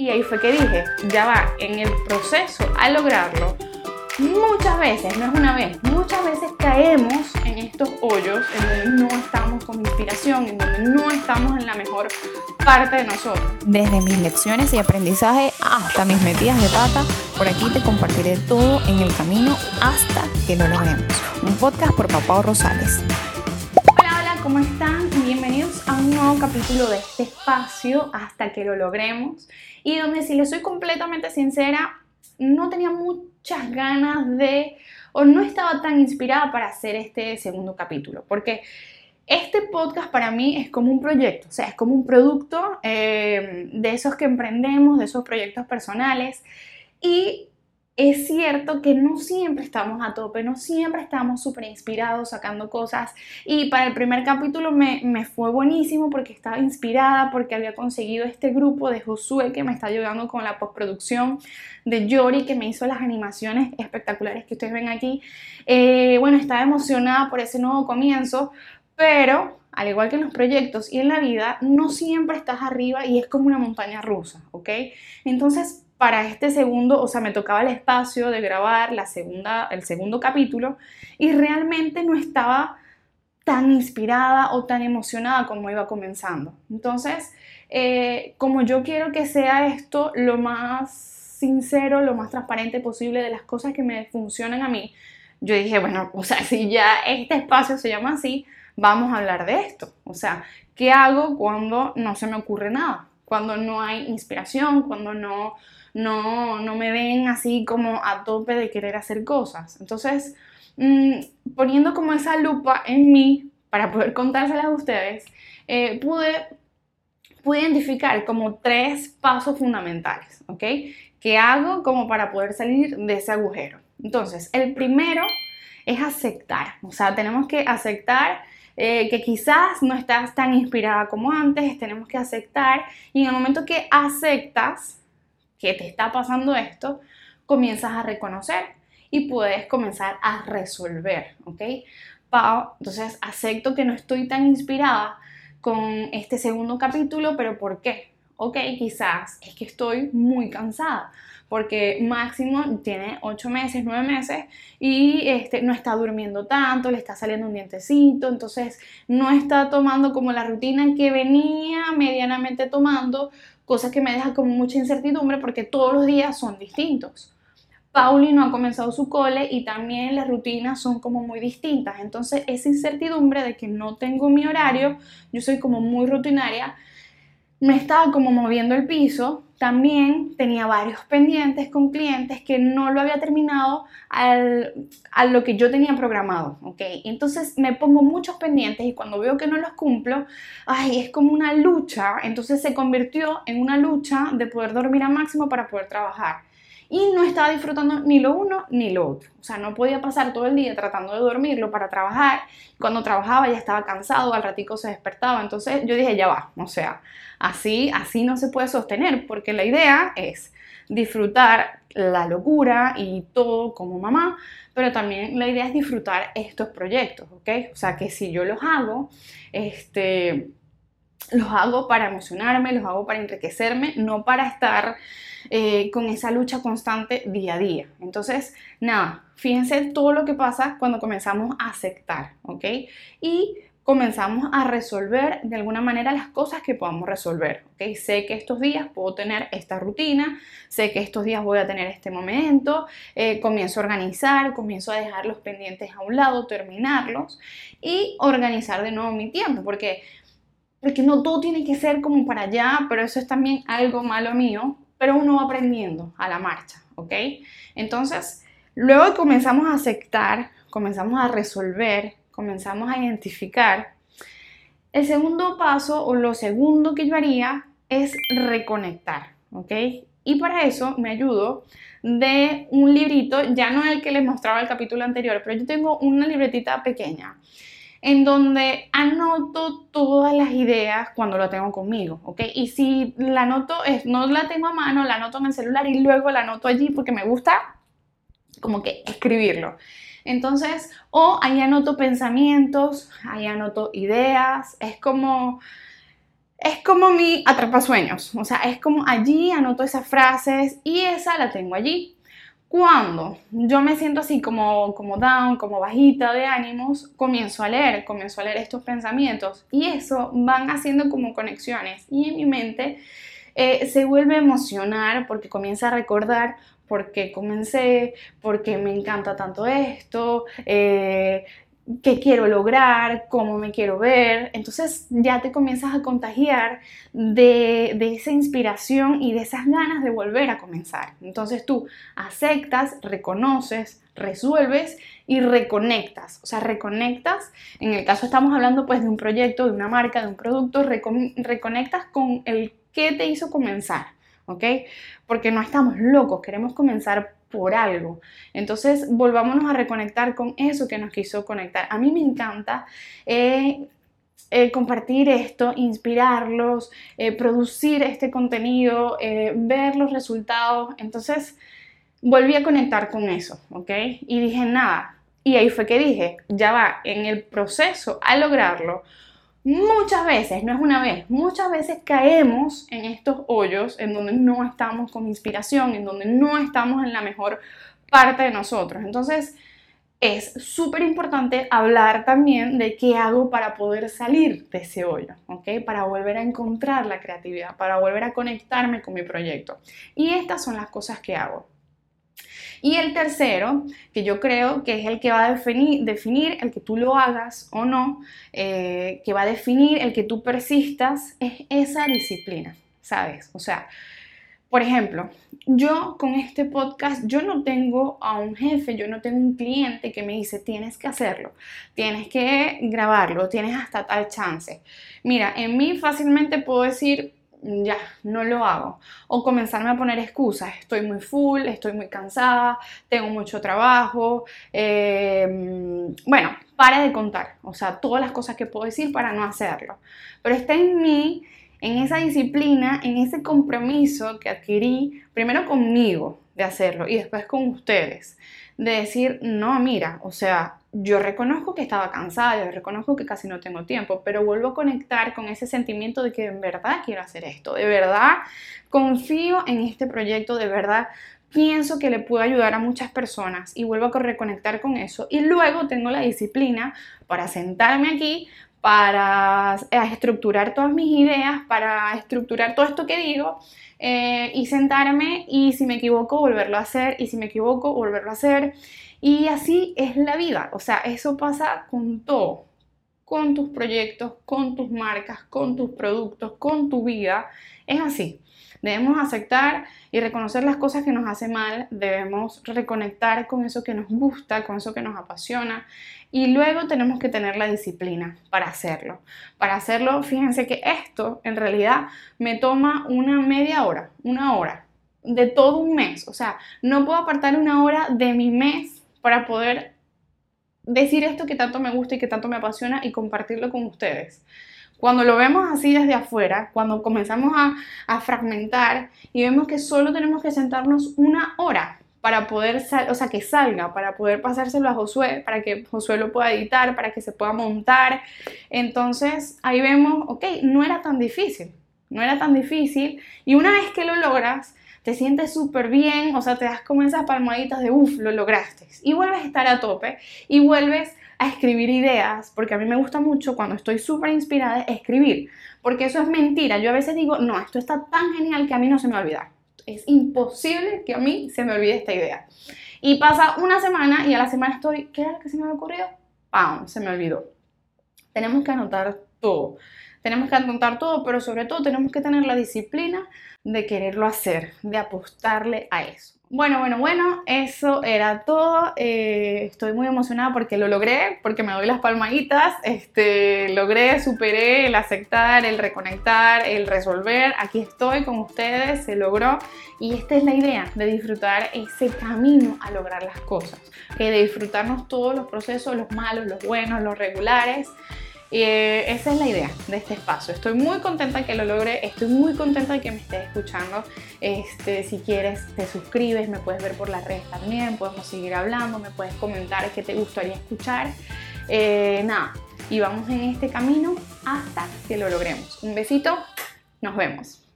Y ahí fue que dije, ya va, en el proceso a lograrlo, muchas veces, no es una vez, muchas veces caemos en estos hoyos en donde no estamos con inspiración, en donde no estamos en la mejor parte de nosotros. Desde mis lecciones y aprendizaje hasta mis metidas de pata, por aquí te compartiré todo en el camino hasta que lo logremos. Un podcast por Papá Rosales. ¿Cómo están? Bienvenidos a un nuevo capítulo de este espacio hasta que lo logremos y donde si les soy completamente sincera, no tenía muchas ganas de, o no estaba tan inspirada para hacer este segundo capítulo, porque este podcast para mí es como un proyecto, o sea, es como un producto eh, de esos que emprendemos, de esos proyectos personales, y es cierto que no siempre estamos a tope, no siempre estamos súper inspirados sacando cosas. Y para el primer capítulo me, fue buenísimo porque estaba inspirada, porque había conseguido este grupo de Josué que me está ayudando con la postproducción, de Yori que me hizo las animaciones espectaculares que ustedes ven aquí. Eh, bueno, estaba emocionada por ese nuevo comienzo, pero al igual que en los proyectos y en la vida, no siempre estás arriba y es como una montaña rusa, ¿ok? Entonces, para este segundo, o sea, me tocaba el espacio de grabar la segunda, el segundo capítulo y realmente no estaba tan inspirada o tan emocionada como iba comenzando. Entonces, eh, como yo quiero que sea esto lo más sincero, lo más transparente posible de las cosas que me funcionan a mí, yo dije, bueno, o sea, si ya este espacio se llama así, vamos a hablar de esto. O sea, ¿qué hago cuando no se me ocurre nada? Cuando no hay inspiración, cuando no no, no me ven así como a tope de querer hacer cosas. Entonces, mm, poniendo como esa lupa en mí para poder contárselas a ustedes, eh, pude, pude identificar como tres pasos fundamentales, ¿ok? ¿Qué hago como para poder salir de ese agujero? Entonces, el primero es aceptar, o sea, tenemos que aceptar eh, que quizás no estás tan inspirada como antes, tenemos que aceptar y en el momento que aceptas, que te está pasando esto, comienzas a reconocer y puedes comenzar a resolver, ¿ok? Entonces acepto que no estoy tan inspirada con este segundo capítulo, pero ¿por qué? Ok, quizás es que estoy muy cansada, porque Máximo tiene 8 meses, 9 meses y este, no está durmiendo tanto, le está saliendo un dientecito, entonces no está tomando como la rutina que venía medianamente tomando cosas que me dejan como mucha incertidumbre porque todos los días son distintos. Pauli no ha comenzado su cole y también las rutinas son como muy distintas. Entonces esa incertidumbre de que no tengo mi horario, yo soy como muy rutinaria, me estaba como moviendo el piso. También tenía varios pendientes con clientes que no lo había terminado al, a lo que yo tenía programado, ¿ok? Entonces me pongo muchos pendientes y cuando veo que no los cumplo, ay, es como una lucha. Entonces se convirtió en una lucha de poder dormir a máximo para poder trabajar y no estaba disfrutando ni lo uno ni lo otro. O sea, no podía pasar todo el día tratando de dormirlo para trabajar. Cuando trabajaba ya estaba cansado, al ratico se despertaba. Entonces yo dije, ya va, o sea, así, así no se puede sostener, porque la idea es disfrutar la locura y todo como mamá, pero también la idea es disfrutar estos proyectos, ¿ok? O sea, que si yo los hago, este, los hago para emocionarme, los hago para enriquecerme, no para estar eh, con esa lucha constante día a día. Entonces, nada, fíjense todo lo que pasa cuando comenzamos a aceptar, ¿ok? Y comenzamos a resolver de alguna manera las cosas que podamos resolver. ¿ok? Sé que estos días puedo tener esta rutina, sé que estos días voy a tener este momento, eh, comienzo a organizar, comienzo a dejar los pendientes a un lado, terminarlos y organizar de nuevo mi tiempo, porque, porque no todo tiene que ser como para allá, pero eso es también algo malo mío, pero uno va aprendiendo a la marcha, ¿ok? Entonces, luego comenzamos a aceptar, comenzamos a resolver, comenzamos a identificar. El segundo paso o lo segundo que yo haría es reconectar, ¿ok? Y para eso me ayudo de un librito, ya no el que les mostraba el capítulo anterior, pero yo tengo una libretita pequeña en donde anoto todas las ideas cuando lo tengo conmigo, ¿ok? Y si la anoto, no la tengo a mano, la anoto en el celular y luego la anoto allí porque me gusta como que escribirlo. Entonces, o ahí anoto pensamientos, ahí anoto ideas, es como es como mi atrapasueños, o sea, es como allí anoto esas frases y esa la tengo allí. Cuando yo me siento así como, como down, como bajita de ánimos, comienzo a leer, comienzo a leer estos pensamientos y eso van haciendo como conexiones y en mi mente eh, se vuelve a emocionar porque comienza a recordar por qué comencé, por qué me encanta tanto esto, eh, qué quiero lograr, cómo me quiero ver. Entonces ya te comienzas a contagiar de, esa inspiración y de esas ganas de volver a comenzar. Entonces tú aceptas, reconoces, resuelves y reconectas. O sea, reconectas, en el caso estamos hablando pues de un proyecto, de una marca, de un producto, reconectas con el que te hizo comenzar. ¿Ok? Porque no estamos locos, queremos comenzar por algo. Entonces, volvámonos a reconectar con eso que nos quiso conectar. A mí me encanta eh, eh, compartir esto, inspirarlos, eh, producir este contenido, ver los resultados. Entonces, volví a conectar con eso, ¿ok? Y dije, nada. Y ahí fue que dije, ya va, en el proceso a lograrlo, muchas veces, no es una vez, muchas veces caemos en estos hoyos en donde no estamos con inspiración, en donde no estamos en la mejor parte de nosotros. Entonces, es súper importante hablar también de qué hago para poder salir de ese hoyo, ¿ok? Para volver a encontrar la creatividad, para volver a conectarme con mi proyecto. Y estas son las cosas que hago. Y el tercero, que yo creo que es el que va a definir, definir el que tú lo hagas o no, eh, que va a definir el que tú persistas, es esa disciplina, ¿sabes? O sea, por ejemplo, yo con este podcast, yo no tengo a un jefe, yo no tengo un cliente que me dice, tienes que hacerlo, tienes que grabarlo, tienes hasta tal chance. Mira, en mí fácilmente puedo decir, ya, no lo hago. O comenzarme a poner excusas, estoy muy full, estoy muy cansada, tengo mucho trabajo. Em, bueno, para de contar, o sea, todas las cosas que puedo decir para no hacerlo. Pero está en mí, en esa disciplina, en ese compromiso que adquirí, primero conmigo de hacerlo y después con ustedes, de decir, no, mira, o sea, yo reconozco que estaba cansada, yo reconozco que casi no tengo tiempo, pero vuelvo a conectar con ese sentimiento de que en verdad quiero hacer esto, de verdad confío en este proyecto, de verdad pienso que le puedo ayudar a muchas personas y vuelvo a reconectar con eso. Y luego tengo la disciplina para sentarme aquí, para estructurar todas mis ideas, para estructurar todo esto que digo eh, y sentarme y si me equivoco volverlo a hacer y si me equivoco volverlo a hacer. Y así es la vida, o sea, eso pasa con todo, con tus proyectos, con tus marcas, con tus productos, con tu vida, es así. Debemos aceptar y reconocer las cosas que nos hacen mal, debemos reconectar con eso que nos gusta, con eso que nos apasiona y luego tenemos que tener la disciplina para hacerlo. Para hacerlo, fíjense que esto en realidad me toma una media hora, una hora de todo un mes. O sea, no puedo apartar una hora de mi mes para poder decir esto que tanto me gusta y que tanto me apasiona y compartirlo con ustedes. Cuando lo vemos así desde afuera, cuando comenzamos a, fragmentar y vemos que solo tenemos que sentarnos una hora para poder, o sea, que salga, para poder pasárselo a Josué, para que Josué lo pueda editar, para que se pueda montar. Entonces ahí vemos, ok, no era tan difícil, no era tan difícil. Y una vez que lo logras, te sientes súper bien, o sea, te das como esas palmaditas de, uff, lo lograste. Y vuelves a estar a tope y vuelves a escribir ideas, porque a mí me gusta mucho cuando estoy súper inspirada escribir, porque eso es mentira. Yo a veces digo, no, esto está tan genial que a mí no se me va a olvidar. Es imposible que a mí se me olvide esta idea. Y pasa una semana y a la semana estoy, ¿qué era lo que se me había ocurrido? ¡Pam! Se me olvidó. Tenemos que anotar todo. Tenemos que anotar todo, pero sobre todo tenemos que tener la disciplina de quererlo hacer, de apostarle a eso. Bueno, bueno, bueno, eso era todo. Eh, estoy muy emocionada porque lo logré, porque me doy las palmaditas. Este, logré, superé el aceptar, el reconectar, el resolver. Aquí estoy con ustedes, se logró. Y esta es la idea, de disfrutar ese camino a lograr las cosas. de disfrutarnos todos los procesos, los malos, los buenos, los regulares. Eh, esa es la idea de este espacio. Estoy muy contenta que lo logre, estoy muy contenta de que me estés escuchando. Este, si quieres, te suscribes, me puedes ver por las redes también, podemos seguir hablando, me puedes comentar qué te gustaría escuchar. Eh, nada, y vamos en este camino hasta que lo logremos. Un besito, nos vemos.